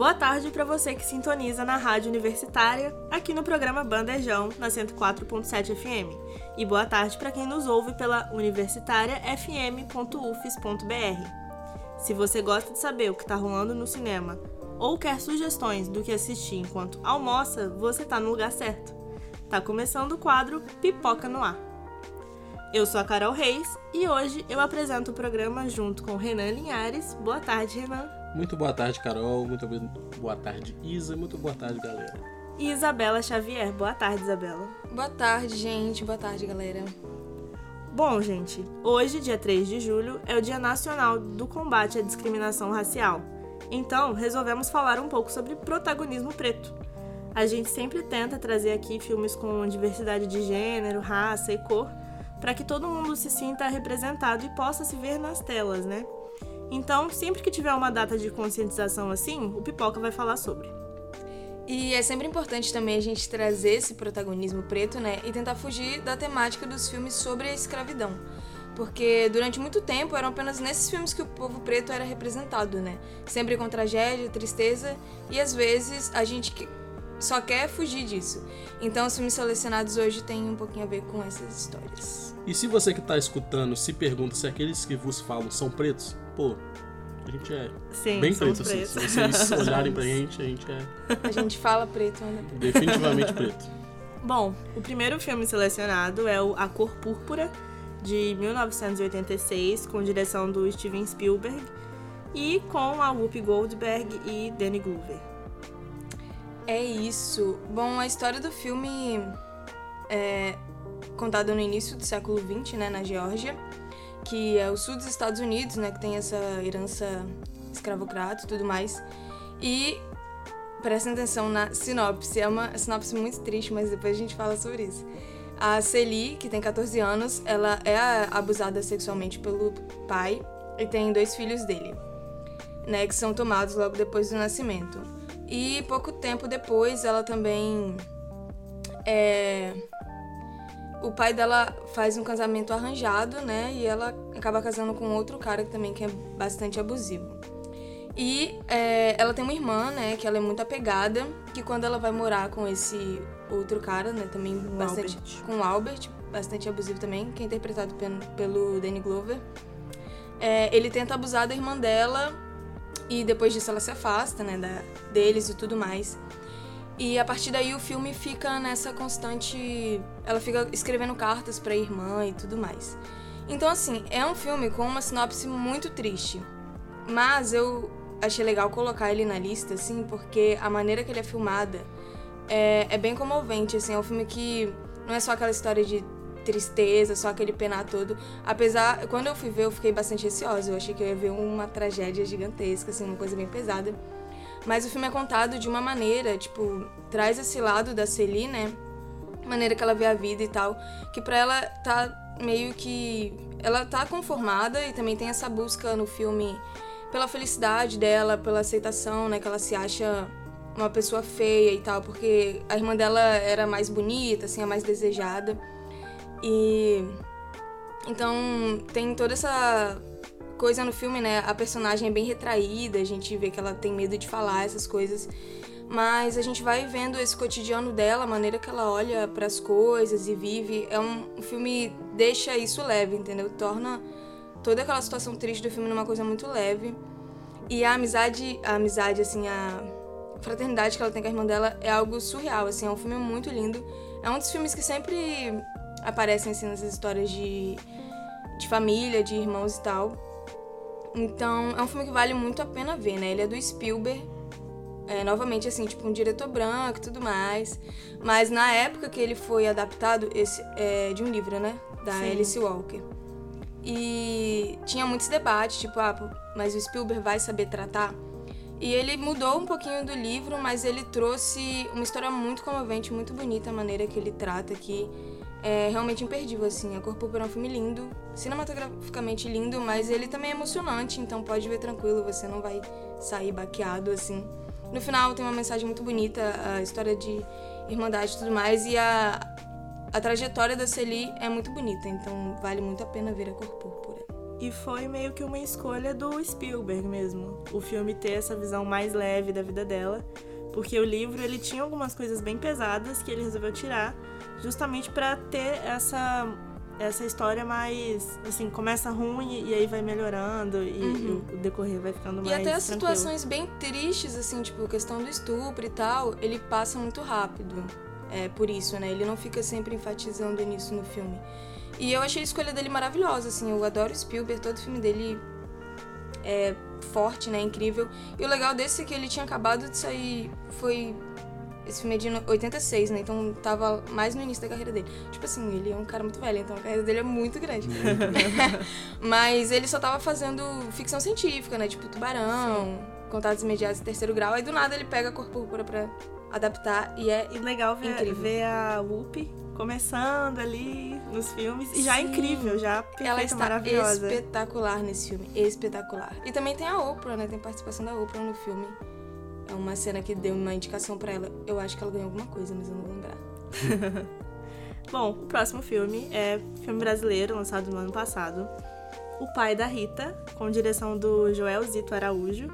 Boa tarde para você que sintoniza na Rádio Universitária, aqui no programa Bandejão, na 104.7 FM. E boa tarde para quem nos ouve pela universitariafm.ufes.br. Se você gosta de saber o que está rolando no cinema ou quer sugestões do que assistir enquanto almoça, você está no lugar certo. Tá começando o quadro Pipoca no Ar. Eu sou a Carol Reis e hoje eu apresento o programa junto com Renan Linhares. Boa tarde, Renan. Muito boa tarde, Carol. Muito boa tarde, Isa. Muito boa tarde, galera. E Isabela Xavier. Boa tarde, Isabela. Boa tarde, gente. Boa tarde, galera. Bom, gente, hoje, dia 3 de julho, é o Dia Nacional do Combate à Discriminação Racial. Então, resolvemos falar um pouco sobre protagonismo preto. A gente sempre tenta trazer aqui filmes com diversidade de gênero, raça e cor, para que todo mundo se sinta representado e possa se ver nas telas, né? Então, sempre que tiver uma data de conscientização assim, o Pipoca vai falar sobre. E é sempre importante também a gente trazer esse protagonismo preto, né? E tentar fugir da temática dos filmes sobre a escravidão. Porque durante muito tempo eram apenas nesses filmes que o povo preto era representado, né? Sempre com tragédia, tristeza e às vezes a gente só quer fugir disso. Então os filmes selecionados hoje têm um pouquinho a ver com essas histórias. E se você que está escutando se pergunta se aqueles que vos falam são pretos, pô, a gente é Sim, bem preto, assim. Se vocês olharem pra gente, a gente é A gente fala preto, anda preto. definitivamente preto. Bom, o primeiro filme selecionado é o A Cor Púrpura, de 1986, com direção do Steven Spielberg e com a Whoopi Goldberg e Danny Glover. É isso. Bom, a história do filme é contada no início do século XX, né, na Geórgia, que é o sul dos Estados Unidos, né, que tem essa herança escravocrata e tudo mais. E prestem atenção na sinopse, é uma sinopse muito triste, mas depois a gente fala sobre isso. A Celie, que tem 14 anos, ela é abusada sexualmente pelo pai e tem dois filhos dele, né, que são tomados logo depois do nascimento. E pouco tempo depois, ela também é, o pai dela faz um casamento arranjado, né? E ela acaba casando com outro cara que também que é bastante abusivo. E é, ela tem uma irmã, né? Que ela é muito apegada, que quando ela vai morar com esse outro cara, né? Também bastante Albert. com o Albert, bastante abusivo também, que é interpretado pelo, pelo Danny Glover. É, ele tenta abusar da irmã dela e depois disso ela se afasta, né? Da, deles e tudo mais. E a partir daí o filme fica nessa constante. Ela fica escrevendo cartas pra irmã e tudo mais. Então, assim, é um filme com uma sinopse muito triste. Mas eu achei legal colocar ele na lista, assim, porque a maneira que ele é filmada é, é bem comovente, assim. É um filme que não é só aquela história de tristeza, só aquele penar todo. Apesar, quando eu fui ver, eu fiquei bastante receosa. Eu achei que eu ia ver uma tragédia gigantesca, assim, uma coisa bem pesada. Mas o filme é contado de uma maneira, tipo, traz esse lado da Celie, né? Maneira que ela vê a vida e tal, que pra ela tá meio que. Ela tá conformada e também tem essa busca no filme pela felicidade dela, pela aceitação, né? Que ela se acha uma pessoa feia e tal, porque a irmã dela era mais bonita, assim, a mais desejada. E. Então tem toda essa coisa no filme, né? A personagem é bem retraída, a gente vê que ela tem medo de falar essas coisas. Mas a gente vai vendo esse cotidiano dela, a maneira que ela olha para as coisas e vive. É um, um filme deixa isso leve, entendeu? Torna toda aquela situação triste do filme numa coisa muito leve. E a amizade, a amizade assim, a fraternidade que ela tem com a irmã dela é algo surreal, assim, é um filme muito lindo. É um dos filmes que sempre aparecem assim nessas histórias de de família, de irmãos e tal. Então, é um filme que vale muito a pena ver, né? Ele é do Spielberg. É, novamente, assim, tipo, um diretor branco e tudo mais. Mas na época que ele foi adaptado, esse é de um livro, né? Da Sim. Alice Walker. E tinha muitos debates, tipo, ah, mas o Spielberg vai saber tratar? E ele mudou um pouquinho do livro, mas ele trouxe uma história muito comovente, muito bonita a maneira que ele trata aqui. É realmente imperdível, assim. A Cor Púrpura é um filme lindo, cinematograficamente lindo, mas ele também é emocionante, então pode ver tranquilo, você não vai sair baqueado, assim. No final tem uma mensagem muito bonita, a história de irmandade e tudo mais, e a, a trajetória da Celie é muito bonita, então vale muito a pena ver a Cor Púrpura. E foi meio que uma escolha do Spielberg mesmo, o filme ter essa visão mais leve da vida dela, porque o livro ele tinha algumas coisas bem pesadas que ele resolveu tirar, justamente para ter essa essa história mais assim começa ruim e aí vai melhorando e, Uhum. e o decorrer vai ficando E mais até as tranquilo. situações bem tristes, assim, tipo, questão do estupro e tal, ele passa muito rápido. É por isso, né? Ele não fica sempre enfatizando nisso no filme. E eu achei a escolha dele maravilhosa, assim. Eu adoro Spielberg, todo filme dele é forte, né? Incrível. E o legal desse é que ele tinha acabado de sair. Foi. Esse filme é de no- 86, né? Então tava mais no início da carreira dele. Tipo assim, ele é um cara muito velho, então a carreira dele é muito grande. Mas ele só tava fazendo ficção científica, né? Tipo Tubarão, Contatos Imediatos Terceiro Grau. Aí do nada ele pega a cor púrpura pra adaptar e é legal ver, Incrível. ver a Whoopi começando ali nos filmes e já é incrível, já perfeita, Ela está maravilhosa. espetacular nesse filme, espetacular. E também tem a Oprah, né? Tem participação da Oprah no filme. É uma cena que deu uma indicação pra ela. Eu acho que ela ganhou alguma coisa, mas eu não vou lembrar. Bom, o próximo filme é filme brasileiro, lançado no ano passado. O Pai da Rita, com direção do Joel Zito Araújo.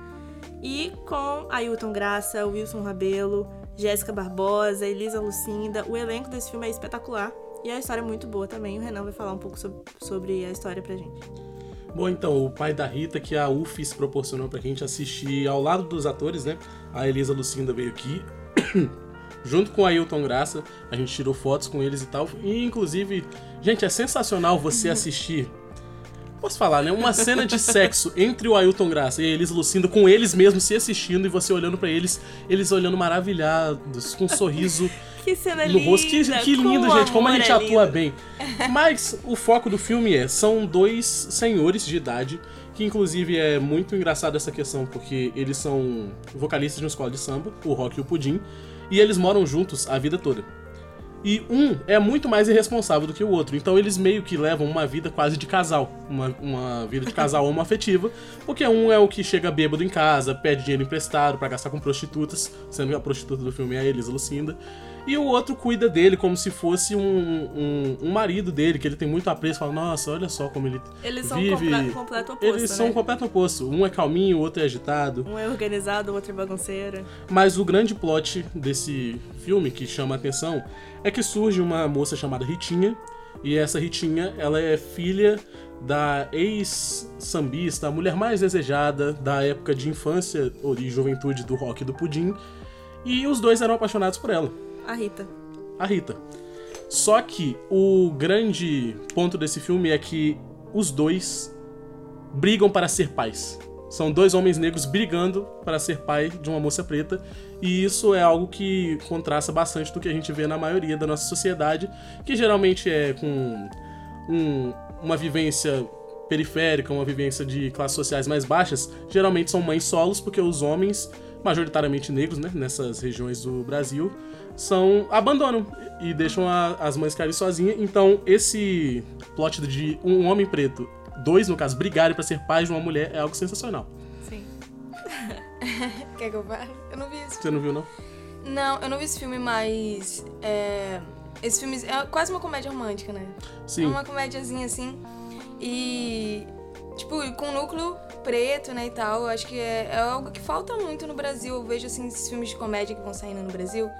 E com Ailton Graça, Wilson Rabelo, Jéssica Barbosa, Elisa Lucinda. O elenco desse filme é espetacular. E a história é muito boa também. O Renan vai falar um pouco sob- sobre a história pra gente. Bom, então, o pai da Rita, que a UFES proporcionou pra gente assistir ao lado dos atores, né? A Elisa Lucinda veio aqui, junto com a Ailton Graça, a gente tirou fotos com eles e tal. E, inclusive, gente, é sensacional você assistir. Posso falar, né? Uma cena de sexo entre o Ailton Graça e a Elisa Lucinda, com eles mesmos se assistindo e você olhando pra eles, eles olhando maravilhados, com um sorriso Que cena no linda! rosto. Que, que lindo, gente, como a gente é atua lindo. bem. Mas o foco do filme é: são dois senhores de idade, que inclusive é muito engraçado essa questão, porque eles são vocalistas de uma escola de samba, o Rock e o Pudim, e eles moram juntos a vida toda. E um é muito mais irresponsável do que o outro. Então eles meio que levam uma vida quase de casal. Uma, uma vida de casal homoafetiva. Porque um é o que chega bêbado em casa, pede dinheiro emprestado pra gastar com prostitutas, sendo que a prostituta do filme é a Elisa Lucinda. E o outro cuida dele como se fosse um, um, um marido dele, que ele tem muito apreço. Fala, nossa, olha só como ele Eles são vive. comple- completo oposto, Eles são né? completo oposto. Um é calminho, o outro é agitado. Um é organizado, o outro é bagunceiro. Mas o grande plot desse filme que chama a atenção é que surge uma moça chamada Ritinha, e essa Ritinha, ela é filha da ex-sambista, a mulher mais desejada da época de infância ou de juventude do rock e do pudim, e os dois eram apaixonados por ela, A Rita. a Rita. Só que o grande ponto desse filme é que os dois brigam para ser pais. São dois homens negros brigando para ser pai de uma moça preta, e isso é algo que contrasta bastante do que a gente vê na maioria da nossa sociedade, que geralmente é com um- uma vivência periférica, uma vivência de classes sociais mais baixas, geralmente são mães solos, porque os homens, majoritariamente negros, né, nessas regiões do Brasil, são abandonam e deixam a- as mães ficarem sozinhas. Então, esse plot de um homem preto, dois no caso, brigarem pra ser pais de uma mulher é algo sensacional. Sim. Quer que eu fale? Eu não vi esse Você não viu, não? Não, eu não vi esse filme, mas. É, esse filme é quase uma comédia romântica, né? Sim. É uma comédiazinha assim. E. Tipo, com núcleo preto, né, e tal. Eu acho que é, é algo que falta muito no Brasil. Eu vejo, assim, esses filmes de comédia que vão saindo no Brasil.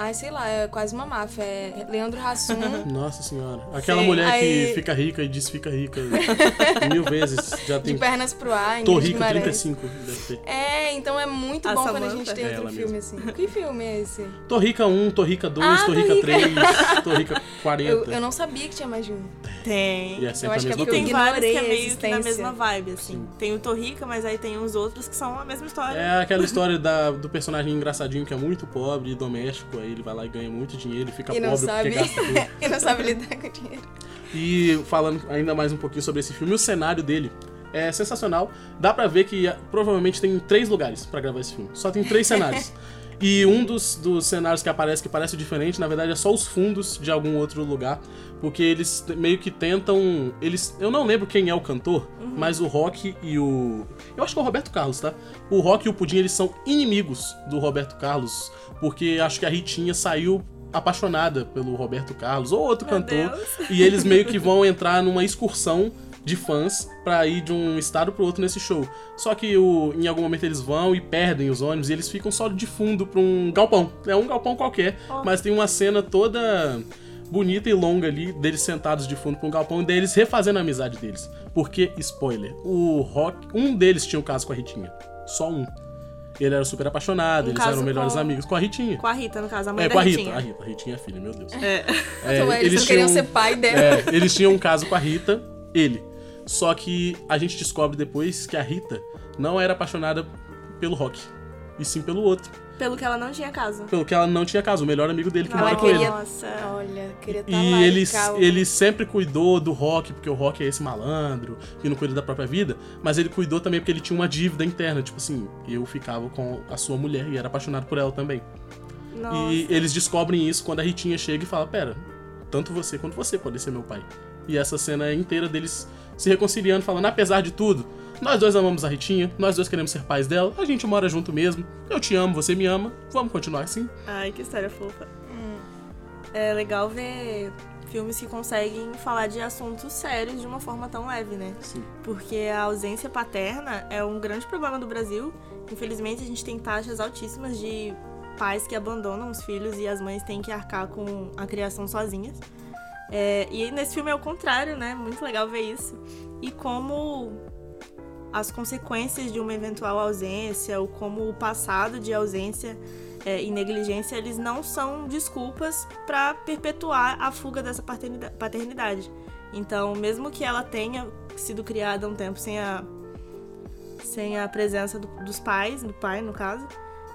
Ai, sei lá, é quase uma máfia. É Leandro Hassum. Nossa senhora. Aquela Sim, mulher aí- que fica rica e diz fica rica mil vezes. Já de tem. pernas pro ar, Tô Guimarães. 35, deve ter. É, então é muito A bom quando a gente tem É outro filme assim. Que filme é esse? Tô rica 1, tô rica 2, Ah, tô Tô rica Rica. 3, tô rica 40. Eu, eu não sabia que tinha mais de um. Tem. E é Eu acho a que é tem vários que é meio que na mesma vibe, assim. Tem o Torrica, mas aí tem os outros que são a mesma história. É aquela história da, do personagem engraçadinho que é muito pobre e doméstico, aí ele vai lá e ganha muito dinheiro e fica E pobre sabe. porque gasta tudo. e não sabe lidar com dinheiro. E falando ainda mais um pouquinho sobre esse filme, o cenário dele é sensacional. Dá pra ver que ah, provavelmente tem três lugares pra gravar esse filme. Só tem três cenários. E um dos, dos cenários que aparece que parece diferente, na verdade, é só os fundos de algum outro lugar. Porque eles meio que tentam. Eles. Eu não lembro quem é o cantor, mas o Rock e o. Eu acho que é o Roberto Carlos, tá? O Rock e o Pudim, eles são inimigos do Roberto Carlos. Porque acho que a Ritinha saiu apaixonada pelo Roberto Carlos ou outro Meu cantor. Deus. E eles meio que vão entrar numa excursão de fãs pra ir de um estado pro outro nesse show. Só que o- em algum momento eles vão e perdem os ônibus e eles ficam só de fundo pra um galpão. É um galpão qualquer, mas tem uma cena toda bonita e longa ali deles sentados de fundo pra um galpão e daí eles refazendo a amizade deles. Porque, spoiler, o Rock, um deles tinha um caso com a Ritinha. Só um. Ele era super apaixonado, Um eles eram melhores com- amigos. Com a Ritinha. Com a Rita, no caso, a mãe É, da com a Rita. Ritinha. A Rita. A Ritinha é filha, meu Deus. É. É, então, eles, não queriam tinham- ser pai dela. é, eles tinham um caso com a Rita, ele. Só que a gente descobre depois que a Rita não era apaixonada pelo Rock, e sim pelo outro. Pelo que ela não tinha caso. Pelo que ela não tinha caso, o melhor amigo dele que mora com ele. Nossa. Olha, queria estar E lá. ele, ele sempre cuidou do Rock, porque o Rock é esse malandro, que não cuida da própria vida, mas ele cuidou também porque ele tinha uma dívida interna, tipo assim, eu ficava com a sua mulher e era apaixonado por ela também. Nossa. E eles descobrem isso quando a Ritinha chega e fala: Pera, tanto você quanto você pode ser meu pai. E essa cena é inteira deles se reconciliando, falando: Apesar de tudo, nós dois amamos a Ritinha, nós dois queremos ser pais dela, a gente mora junto mesmo, eu te amo, você me ama, vamos continuar assim. Ai, que história fofa. É legal ver filmes que conseguem falar de assuntos sérios de uma forma tão leve, né? Sim. Porque a ausência paterna é um grande problema do Brasil. Infelizmente, a gente tem taxas altíssimas de pais que abandonam os filhos e as mães têm que arcar com a criação sozinhas. É, e nesse filme é o contrário, né? Muito legal ver isso. E como as consequências de uma eventual ausência, ou como o passado de ausência é, e negligência, eles não são desculpas para perpetuar a fuga dessa paternida- paternidade. Então, mesmo que ela tenha sido criada um tempo sem a, sem a presença do- dos pais, do pai no caso,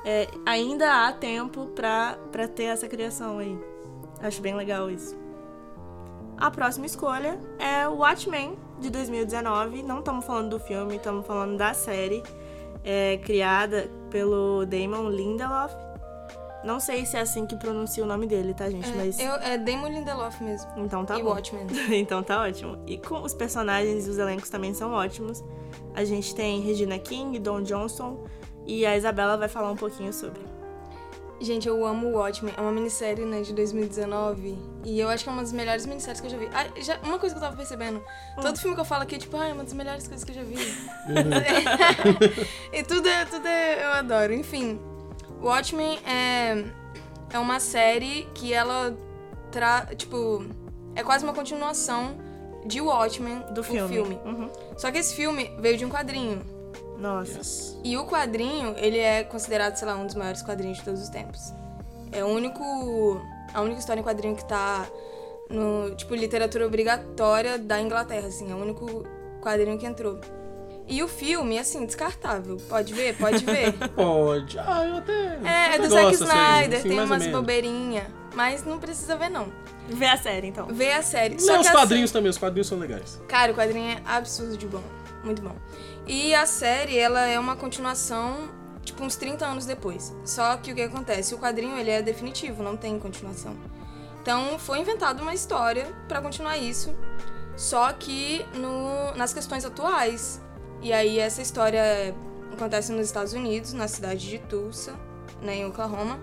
é, ainda há tempo para ter essa criação aí. Acho bem legal isso. A próxima escolha é Watchmen, de 2019. Não estamos falando do filme, estamos falando da série. É, criada pelo Damon Lindelof. Não sei se é assim que pronuncia o nome dele, tá, gente? Mas. Eu, é Damon Lindelof mesmo. Então tá e bom. Watchmen. então tá ótimo. E com os personagens e os elencos também são ótimos. A gente tem Regina King, Don Johnson. E a Isabela vai falar um pouquinho sobre. Gente, eu amo o Watchmen. É uma minissérie, né, de 2019. E eu acho que é uma das melhores minisséries que eu já vi. Ah, já- uma coisa que eu tava percebendo. Todo filme que eu falo aqui é tipo, ah, é uma das melhores coisas que eu já vi. e tudo é, tudo é, eu adoro. Enfim, Watchmen é, é uma série que ela tra... Tipo, é quase uma continuação de Watchmen, Do o filme. Uhum. Só que esse filme veio de um quadrinho. Nossa. Yes. E o quadrinho, ele é considerado, sei lá, um dos maiores quadrinhos de todos os tempos. É o único. A única história em quadrinho que tá no, tipo, literatura obrigatória da Inglaterra, assim. É o único quadrinho que entrou. E o filme, assim, descartável. Pode ver? Pode ver. Pode. Ah, eu até. É, eu é até do Zack assim, Snyder, assim, tem umas bobeirinhas. Mas não precisa ver, não. Vê a série, então. Vê a série. Não, os que a quadrinhos também, os quadrinhos são legais. Cara, o quadrinho é absurdo de bom. Muito bom. E a série, ela é uma continuação, tipo, uns 30 anos depois. Só que o que acontece? O quadrinho, ele é definitivo, não tem continuação. Então, foi inventada uma história pra continuar isso, só que no, nas questões atuais. E aí, essa história acontece nos Estados Unidos, na cidade de Tulsa, né, em Oklahoma.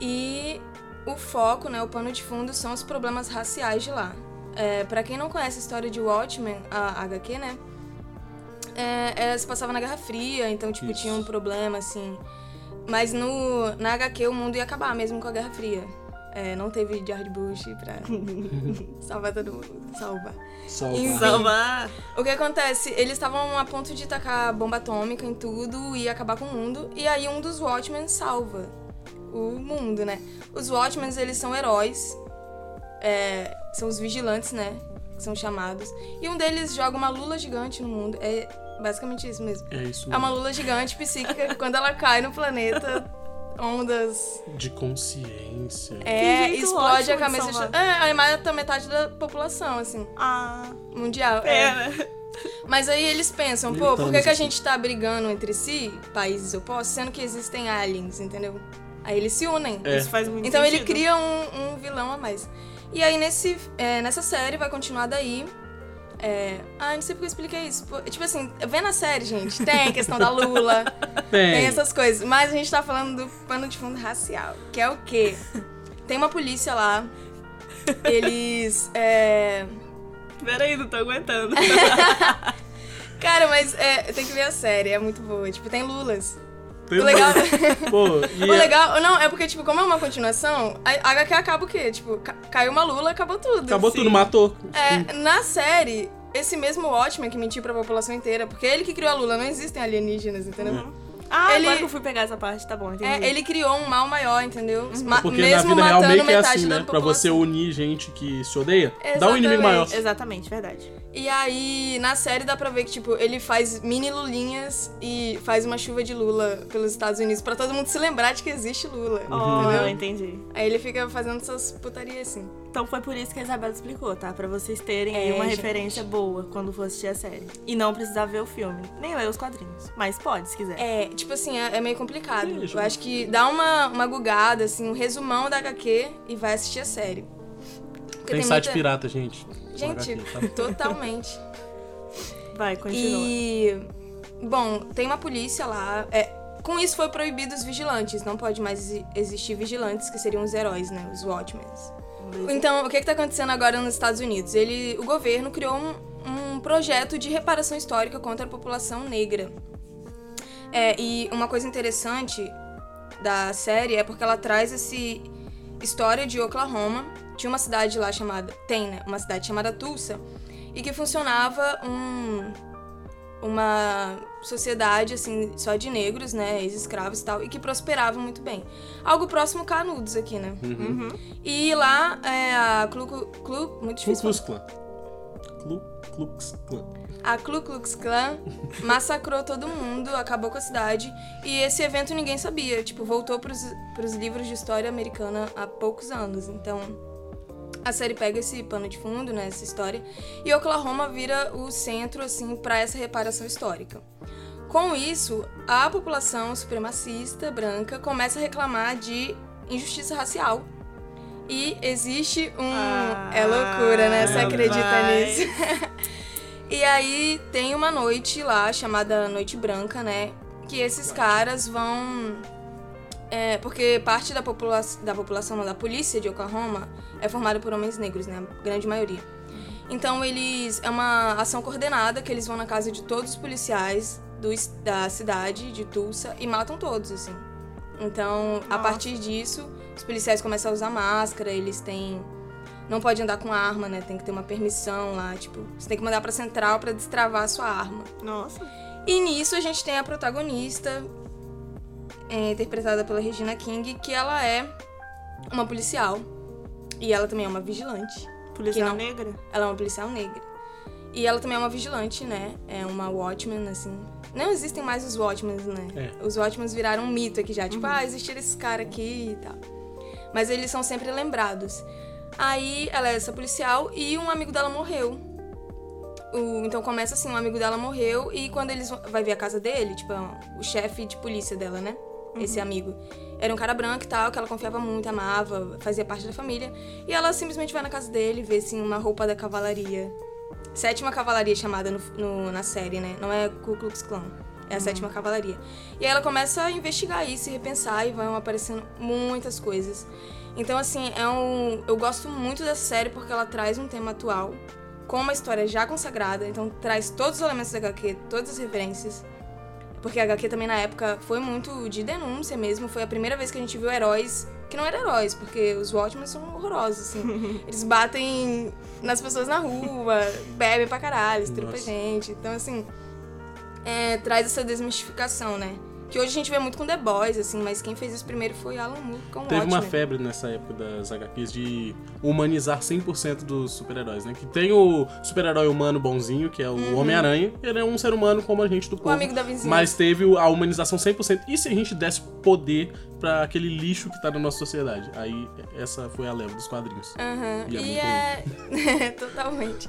E o foco, né, o pano de fundo são os problemas raciais de lá. É, para quem não conhece a história de Watchmen, a HQ, né? É, é, se passava na Guerra Fria, então, tipo, Isso. tinha um problema, assim. Mas no, na HQ o mundo ia acabar mesmo com a Guerra Fria. É, não teve George Bush pra salvar todo mundo. Salvar. Salva. Enfim. Salvar. O que acontece? Eles estavam a ponto de tacar bomba atômica em tudo e acabar com o mundo. E aí um dos Watchmen salva o mundo, né? Os Watchmen, eles são heróis. é, são os vigilantes, né? Que são chamados. E um deles joga uma lula gigante no mundo. É basicamente isso mesmo. É isso É uma lula gigante psíquica que quando ela cai no planeta, ondas. de consciência. É, explode a de cabeça. salvar. É, aí mata metade da população, assim, Ah, mundial. É. pena. Mas aí eles pensam, pô, por que, que a gente tá brigando entre si, países opostos, sendo que existem aliens, entendeu? Aí eles se unem. É. Isso faz muito Então ele sentido. cria um, um vilão a mais. E aí nesse, é, nessa série vai continuar daí. É... Ah, não sei porque eu expliquei isso. Tipo assim, vendo a série, gente, tem a questão da Lula, tem Tem. essas coisas. Mas a gente tá falando do pano de fundo racial. Que é o quê? Tem uma polícia lá. Eles. É... Peraí, não tô aguentando. Cara, mas é, tem que ver a série, é muito boa. Tipo, tem Lulas. Tem O legal. Pô, e o é- legal. Não, é porque, tipo, como é uma continuação, a HQ acaba o quê? Tipo, ca- caiu uma Lula, acabou tudo. acabou Sim. tudo, matou. É, na série, esse mesmo Watchmen que mentiu pra população inteira, porque ele que criou a Lula, não existem alienígenas, entendeu? Ah, Ele- agora que eu fui pegar essa parte, tá bom, entendi. É, ele criou um mal maior, entendeu? Ma- Porque na mesmo vida real matando meio que é metade assim, da né? Pra você unir gente que se odeia, dá um inimigo Exatamente. maior. Exatamente, verdade. E aí, na série dá pra ver que, tipo, ele faz mini lulinhas e faz uma chuva de Lula pelos Estados Unidos pra todo mundo se lembrar de que existe Lula. Oh, Entendeu? eu entendi. Aí ele fica fazendo essas putarias assim. Então foi por isso que a Isabela explicou, tá? Pra vocês terem É, aí uma gente. referência boa quando for assistir a série. E não precisar ver o filme, nem ler os quadrinhos. Mas pode, se quiser. É, tipo assim, é, é meio complicado. Sim, Eu acho que dá uma, uma gugada, assim, um resumão da HQ e vai assistir a série. Porque Tem site muita- pirata, gente. Gente, HQ, tá? totalmente. Vai, continua. E. Bom, tem uma polícia lá. É, com isso foi proibido os vigilantes. Não pode mais exi- existir vigilantes, que seriam os heróis, né? Os Watchmen. Então, o que, que tá acontecendo agora nos Estados Unidos? Ele, o governo criou um, um projeto de reparação histórica contra a população negra. É, e uma coisa interessante da série é porque ela traz esse história de Oklahoma. Tinha uma cidade lá chamada. Tem, né? Uma cidade chamada Tulsa. E que funcionava um, uma sociedade, assim, só de negros, né? Ex-escravos e tal. E que prosperava muito bem. Algo próximo Canudos aqui, né? Uhum. E lá, é, a Clu, Clu, muito difícil Klan. Klu Klux Klan. A Ku Klux Klan massacrou todo mundo, acabou com a cidade. E esse evento ninguém sabia. Tipo, voltou pros, pros livros de história americana há poucos anos. Então, a série pega esse pano de fundo, né, essa história. E Oklahoma vira o centro, assim, pra essa reparação histórica. Com isso, a população supremacista branca começa a reclamar de injustiça racial. E existe um. Ah, é loucura, né? Você é, acredita nisso? E aí tem uma noite lá chamada Noite Branca, né? Que esses caras vão. É, porque parte da, popula da população, da polícia de Oklahoma é formada por homens negros, né? A grande maioria. Então eles. É uma ação coordenada que eles vão na casa de todos os policiais do, da cidade de Tulsa e matam todos, assim. Então, a Nossa. partir disso, os policiais começam a usar máscara, eles têm não pode andar com arma, né? Tem que ter uma permissão lá, tipo, você tem que mandar pra central pra destravar a sua arma. Nossa. E nisso a gente tem a protagonista, é, interpretada pela Regina King, que ela é uma policial. E ela também é uma vigilante. Policial não- negra? Ela é uma policial negra. E ela também é uma vigilante, né? É uma Watchman, assim. Não existem mais os Watchmen, né? É. Os Watchmen viraram um mito aqui já. Tipo, ah, existia esse cara aqui e tal. Mas eles são sempre lembrados. Aí ela é essa policial e um amigo dela morreu. O- então começa assim, um amigo dela morreu e quando eles vão- vai ver a casa dele, tipo, o chefe de polícia dela, né? Esse amigo. Era um cara branco e tal, que ela confiava muito, amava, fazia parte da família. E ela simplesmente vai na casa dele, vê assim uma roupa da cavalaria. Sétima cavalaria chamada no- no- na série, né? Não é Ku Klux Klan. É a sétima cavalaria. E aí ela começa a investigar isso e repensar e vão aparecendo muitas coisas. Então, assim, é um. Eu gosto muito dessa série porque ela traz um tema atual, com uma história já consagrada, então traz todos os elementos da HQ, todas as referências. Porque a HQ também na época foi muito de denúncia mesmo. Foi a primeira vez que a gente viu heróis que não eram heróis, porque os Watchmen são horrorosos, assim. Eles batem nas pessoas na rua, bebem pra caralho, estrupam gente. Então, assim, é, traz essa desmistificação, né? Que hoje a gente vê muito com The Boys, assim, mas quem fez isso primeiro foi Alan Moore com Teve uma Watchmen. febre nessa época das HQs de humanizar 100% dos super-heróis, né? Que tem o super-herói humano bonzinho, que é o Homem-Aranha. Ele é um ser humano como a gente do povo. Uhum. amigo da vizinhança. Mas teve o- a humanização 100%. E se a gente desse poder pra aquele lixo que tá na nossa sociedade? Aí essa foi a leva dos quadrinhos. Aham, E é E é. Totalmente.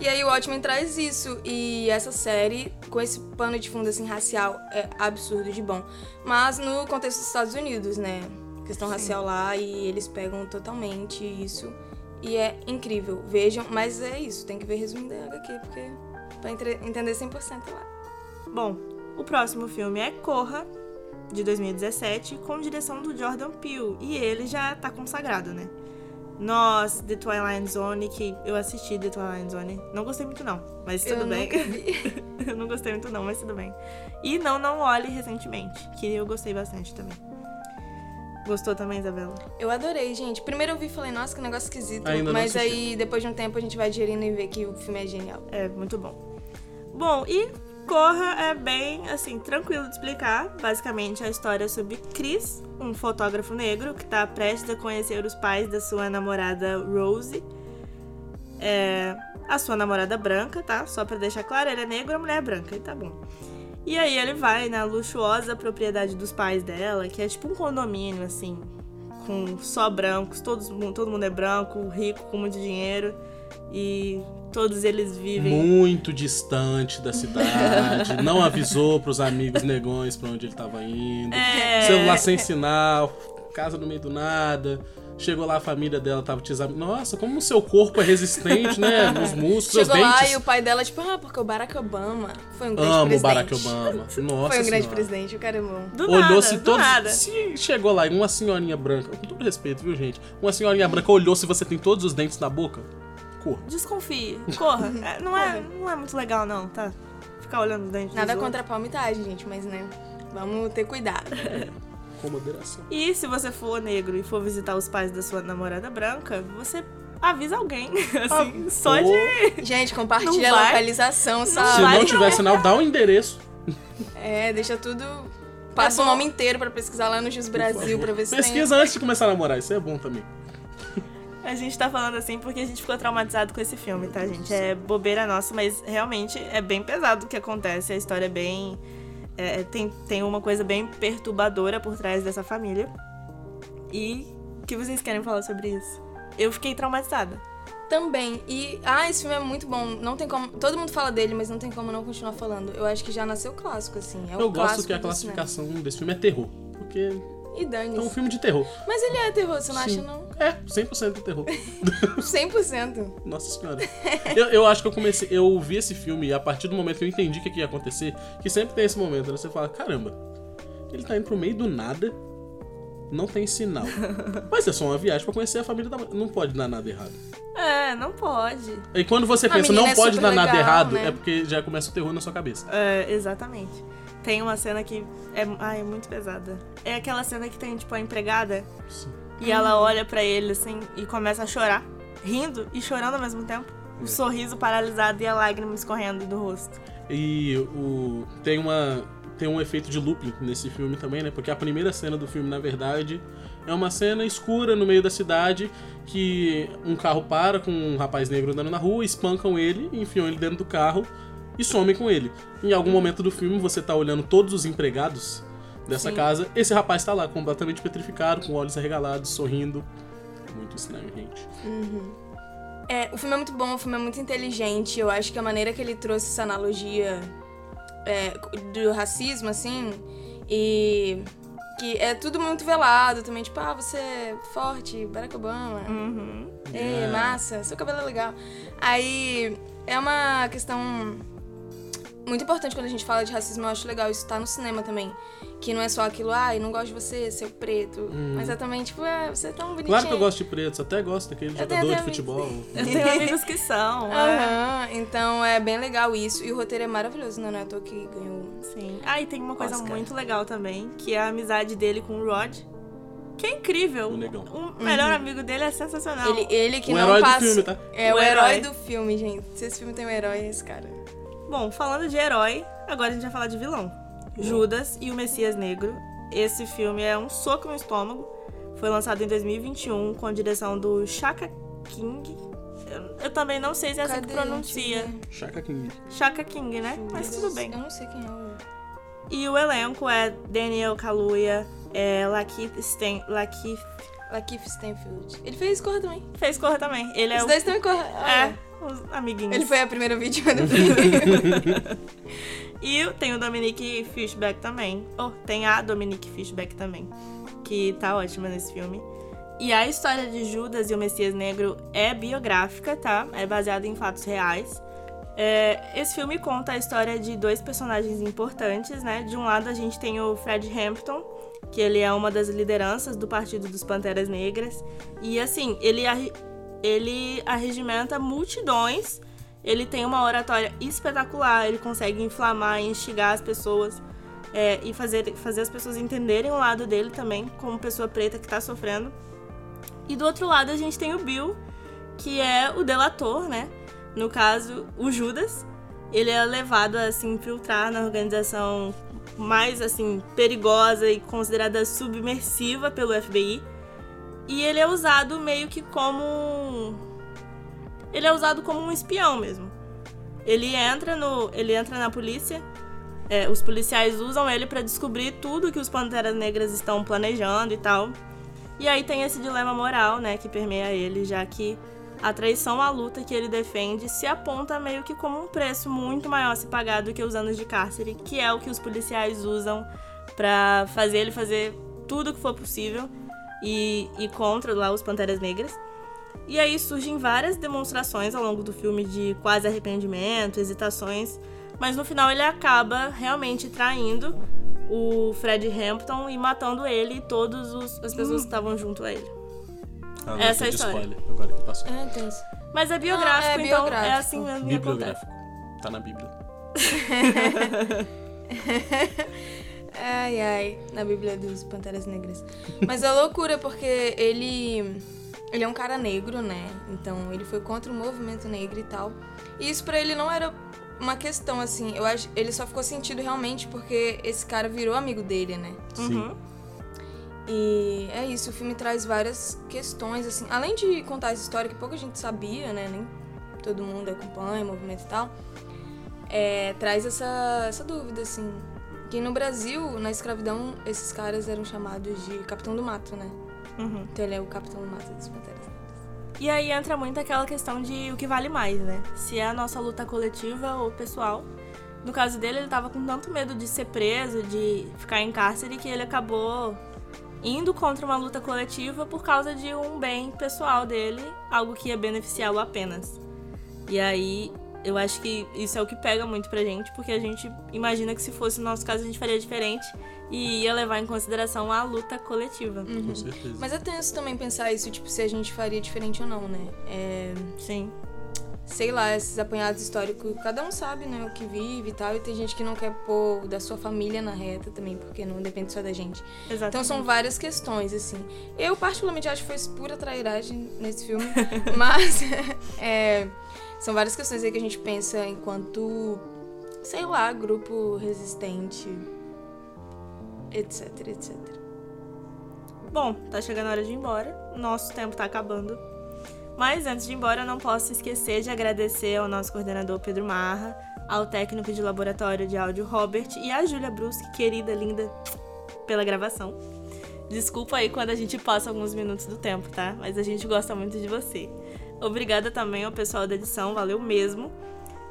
E aí o Watchmen traz isso. E essa série, com esse pano de fundo assim, racial, é absurdo de bom. Mas no contexto dos Estados Unidos, né? Questão racial lá e eles pegam totalmente isso. E é incrível. Vejam, mas é isso, tem que ver resumindo a HQ, porque pra entre- entender 100% lá. Bom, o próximo filme é Corra, de 2017, com direção do Jordan Peele. E ele já tá consagrado, né? Nós, The Twilight Zone, que eu assisti The Twilight Zone. Não gostei muito, não, mas tudo Eu bem. nunca vi. eu não gostei muito, não, mas tudo bem. E Não Não Olhe recentemente, que eu gostei bastante também. Gostou também, Isabela? Eu adorei, gente. Primeiro eu vi e falei, nossa, que negócio esquisito. Ainda mas aí, depois de um tempo, a gente vai digerindo e vê que o filme é genial. É muito bom. Bom, e Corra é bem, assim, tranquilo de explicar. Basicamente, a história sobre Chris, um fotógrafo negro que tá prestes a conhecer os pais da sua namorada Rose. É, a sua namorada branca, tá? Só pra deixar claro, ele é negro, a mulher é branca, e tá bom. E aí ele vai na luxuosa propriedade dos pais dela, que é tipo um condomínio, assim, com só brancos, todos, todo mundo é branco, rico, com muito dinheiro. E todos eles vivem. Muito distante da cidade, não avisou pros amigos negões pra onde ele tava indo. É. Celular sem sinal, casa no meio do nada. Chegou lá, a família dela tava te examinando. Nossa, como o seu corpo é resistente, né? Nos músculos, seus Chegou lá dentes. e o pai dela, tipo, ah, porque o Barack Obama foi um grande Amo o presidente. Barack Obama. Nossa Foi um grande Senhora. presidente, o cara é bom. Do Olhou nada, se do todos. nada. Se chegou lá e uma senhorinha branca, com todo respeito, viu, gente? Uma senhorinha branca olhou se você tem todos os dentes na boca. Corra. Desconfie, corra. É, não, é, não é muito legal, não, tá? Ficar olhando o dente Nada dos contra a palmitagem, gente, mas né, vamos ter cuidado. Com moderação. E se você for negro e for visitar os pais da sua namorada branca, você avisa alguém. Assim, só Ou, de. Gente, compartilha Não a vai. localização, Se sabe? vai, não tiver sinal, dá o endereço. É, deixa tudo. Passa É o bom. nome inteiro pra pesquisar lá no Jus Brasil pra ver se Pesquisa antes de começar a namorar, isso é bom também. A gente tá falando assim porque a gente ficou traumatizado com esse filme, tá, gente? É bobeira nossa, mas realmente é bem pesado o que acontece. A história é bem. é, tem, tem uma coisa bem perturbadora por trás dessa família. E o que vocês querem falar sobre isso? Eu fiquei traumatizada. Também. E, ah, esse filme é muito bom. Não tem como. Todo mundo fala dele, mas não tem como não continuar falando. Eu acho que já nasceu clássico, assim. É o Eu gosto clássico que a classificação desse filme é terror. Porque E é um dane filme de terror. Mas ele é terror, você não Sim. acha, não? É, 100% de terror. 100%. Nossa senhora. Eu, eu acho que eu comecei. Eu vi esse filme e a partir do momento que eu entendi o que, que ia acontecer, que sempre tem esse momento, né? Você fala, caramba, ele tá indo pro meio do nada, não tem sinal. Mas é só uma viagem pra conhecer a família da mãe. Não pode dar nada errado. É, não pode. E quando você A pensa, não é pode dar nada legal, errado, né? é porque já começa o terror na sua cabeça. É, exatamente. Tem uma cena que é, ai, é muito pesada. É aquela cena que tem, tipo, a empregada Sim. e ela olha pra ele assim e começa a chorar, rindo e chorando ao mesmo tempo. O sorriso paralisado e a lágrima escorrendo do rosto. E o, tem, uma, tem um efeito de looping nesse filme também, né? Porque a primeira cena do filme, na verdade, é uma cena escura no meio da cidade que um carro para com um rapaz negro andando na rua, espancam ele, enfiam ele dentro do carro e somem com ele. Em algum momento do filme, você tá olhando todos os empregados dessa Sim. casa, esse rapaz tá lá, completamente petrificado, com olhos arregalados, sorrindo. Muito estranho, gente. É, o filme é muito bom, o filme é muito inteligente. Eu acho que a maneira que ele trouxe essa analogia é, do racismo, assim, e que é tudo muito velado também. Tipo, ah, você é forte, Barack Obama. Uhum. Ei, É. massa, seu cabelo é legal. Aí é uma questão muito importante quando a gente fala de racismo. Eu acho legal isso tá no cinema também. Que não é só aquilo, ah, eu não gosto de você, seu preto. Mas é também, tipo, é, você é tão bonitinho. Claro que eu gosto de pretos, até gosto daquele Eu jogador de até futebol. Eu tenho amigos que são. é. Aham, então é bem legal isso. E o roteiro é maravilhoso, né? Não é à toa que ganhou. Sim. Ah, e tem uma coisa Oscar. muito legal também, que é a amizade dele com o Rod. Que é incrível. O negão. O melhor amigo dele é sensacional. Ele, ele que O não herói do passa. filme, tá? É o, O herói. herói. do filme, gente. Se esse filme tem um herói, é esse cara. Bom, falando de herói, agora a gente vai falar de vilão. Judas e o Messias Negro. Esse filme é um soco no estômago. Foi lançado em 2021 com a direção do Shaka King. Eu, eu também não sei se é assim que pronuncia. Chaka King. Shaka King, né? Mas tudo bem. Eu não sei quem é o. E o elenco é Daniel Kaluuya, é Lakeith Sten... Lakeith... Lakeith Stanfield. Ele fez Corra também. Fez Corra também. Ele é Os o... dois também Corra. É, os amiguinhos. Ele foi a primeira vítima do filme. E tem o Dominique Fishback também. Oh, tem a Dominique Fishback também. Que tá ótima nesse filme. E a história de Judas e o Messias Negro é biográfica, tá? É baseada em fatos reais. É, esse filme conta a história de dois personagens importantes, né? De um lado a gente tem o Fred Hampton, que ele é uma das lideranças do Partido dos Panteras Negras. E assim, ele, ele arregimenta multidões. Ele tem uma oratória espetacular, ele consegue inflamar e instigar as pessoas é, e fazer, fazer as pessoas entenderem o lado dele também, como pessoa preta que tá sofrendo. E do outro lado a gente tem o Bill, que é o delator, né? No caso, o Judas. Ele é levado a se infiltrar na organização mais assim perigosa e considerada submersiva pelo FBI. E ele é usado meio que como ele é usado como um espião mesmo. Ele entra no ele entra na polícia. é, os policiais usam ele pra descobrir tudo que os Panteras Negras estão planejando e tal. E aí tem esse dilema moral, né, que permeia ele, já que a traição à luta que ele defende se aponta meio que como um preço muito maior a se pagar do que os anos de cárcere, que é o que os policiais usam pra fazer ele fazer tudo que for possível e, e contra lá os Panteras Negras. E aí surgem várias demonstrações ao longo do filme de quase arrependimento, hesitações, mas no final ele acaba realmente traindo o Fred Hampton e matando ele e todas os- as pessoas que estavam junto a ele. Ah, Essa é a história. spoiler, agora que passou. É, tem isso. Mas é biográfico, Ah, é então é biográfico. assim mesmo acontece. Bibliográfico. Tá na Bíblia. Ai, ai, na Bíblia dos Panteras Negras. Mas é loucura porque ele. Ele é um cara negro, né? Então ele foi contra o movimento negro e tal. E isso pra ele não era uma questão, assim. Eu acho ele só ficou sentido realmente porque esse cara virou amigo dele, né? Sim. Uhum. E é isso, o filme traz várias questões, assim. Além de contar essa história que pouca gente sabia, né? Nem todo mundo acompanha o movimento e tal. É, traz essa, essa dúvida, assim. Que no Brasil, na escravidão, esses caras eram chamados de Capitão do Mato, né? Uhum. Então ele é o Capitão do Mato dos Panteras. E aí entra muito aquela questão de o que vale mais, né? Se é a nossa luta coletiva ou pessoal. No caso dele, ele tava com tanto medo de ser preso, de ficar em cárcere, que ele acabou indo contra uma luta coletiva por causa de um bem pessoal dele, algo que ia beneficiá-lo apenas. E aí, eu acho que isso é o que pega muito pra gente, porque a gente imagina que se fosse o nosso caso, a gente faria diferente e ia levar em consideração a luta coletiva. Com certeza. Mas é tenso também pensar isso, tipo, se a gente faria diferente ou não, né? É, Sim. sei lá, esses apanhados históricos, cada um sabe, né, o que vive e tal, e tem gente que não quer pôr o da sua família na reta também, porque não depende só da gente. Exatamente. Então são várias questões, assim. Eu, particularmente, acho que foi pura trairagem nesse filme, mas é, são várias questões aí que a gente pensa enquanto, sei lá, grupo resistente, etc, etc. Bom, tá chegando a hora de ir embora. Nosso tempo tá acabando. Mas antes de ir embora, eu não posso esquecer de agradecer ao nosso coordenador Pedro Marra, ao técnico de laboratório de áudio Robert e à Júlia Bruschi, querida, linda, pela gravação. Desculpa aí quando a gente passa alguns minutos do tempo, tá? Mas a gente gosta muito de você. Obrigada também ao pessoal da edição, valeu mesmo.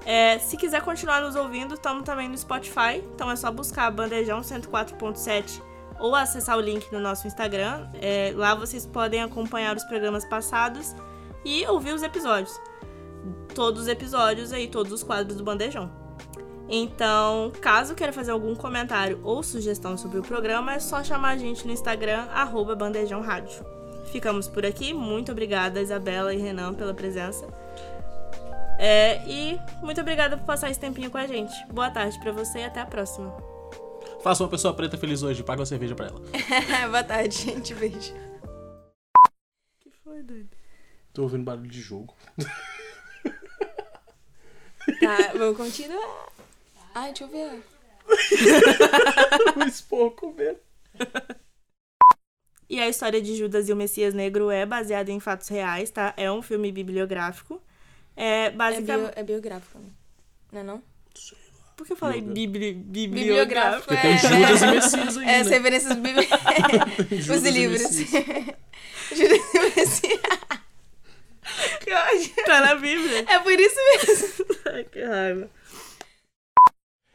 É, se quiser continuar nos ouvindo, estamos também no Spotify, então é só buscar Bandejão 104.7 ou acessar o link no nosso Instagram. É, lá vocês podem acompanhar os programas passados e ouvir os episódios. Todos os episódios aí, todos os quadros do Bandejão. Então, caso queira fazer algum comentário ou sugestão sobre o programa, é só chamar a gente no Instagram, arroba Bandejão Rádio. Ficamos por aqui. Muito obrigada, Isabela e Renan, pela presença. É, e muito obrigada por passar esse tempinho com a gente. Boa tarde pra você e até a próxima. Faça uma pessoa preta feliz hoje, paga uma cerveja pra ela. Boa tarde, gente. Beijo. que foi, doido? Tô ouvindo barulho de jogo. Tá, vou continuar. Ai, deixa eu ver. o esporro comendo. E a história de Judas e o Messias Negro é baseada em fatos reais, tá? É um filme bibliográfico. É É, basicamente. bio, é biográfico, né? Não é não? Por que eu falei bibli... Bibliográfico, bibliográfico? Porque tem Judas e Messias aí, É, né? referências bíblicas. Judas Os livros. Judas e Messias. Que ódio. Tá na Bíblia. É por isso mesmo. Ai, que raiva.